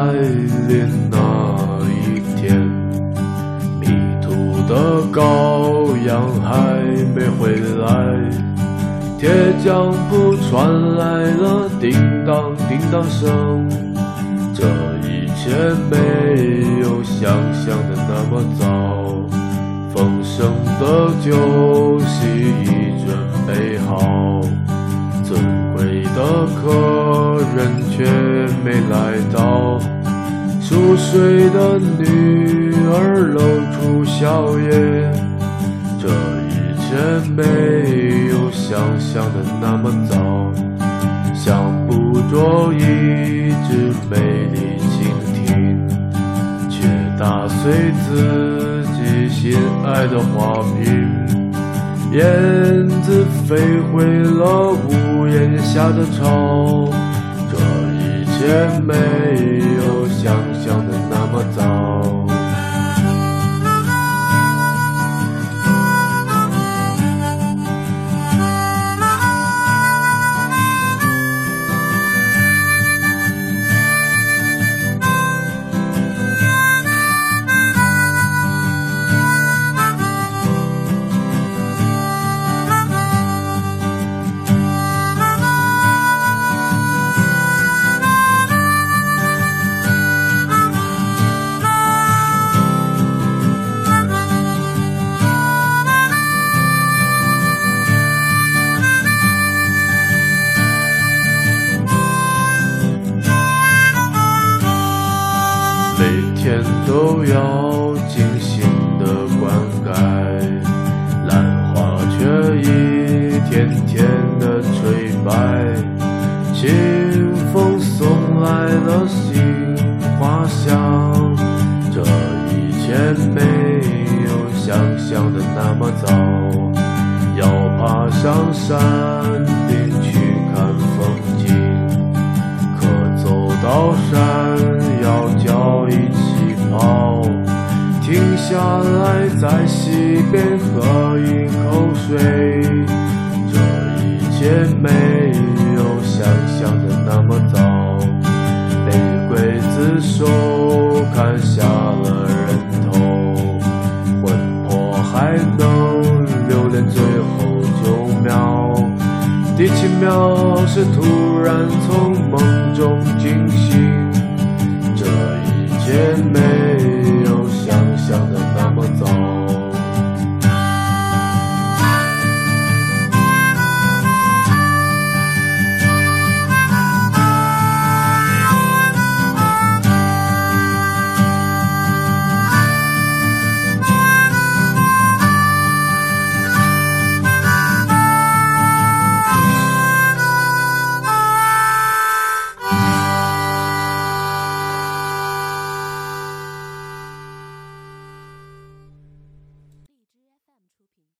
来临那一天，迷途的羔羊还没回来，铁匠铺传来了叮当叮当声，这一切没有想象的那么早，丰盛的酒席已准备好，尊贵的客。人却没来到。熟睡的女儿露出笑靥，这一切没有想象的那么糟，想捕捉一只美丽蜻蜓，却打碎自己心爱的花瓶。燕子飞回了屋檐下的巢，这一切没有想象的那么糟。都要精心的灌溉，兰花却一天天的垂败。清风送来了杏花香，这一切没有想象的那么糟。要爬上山边喝一口水。这一切没有想象的那么糟，被刽子手砍下了人头，魂魄还能留恋最后九秒。第七秒是突然从梦中惊醒，这一切没。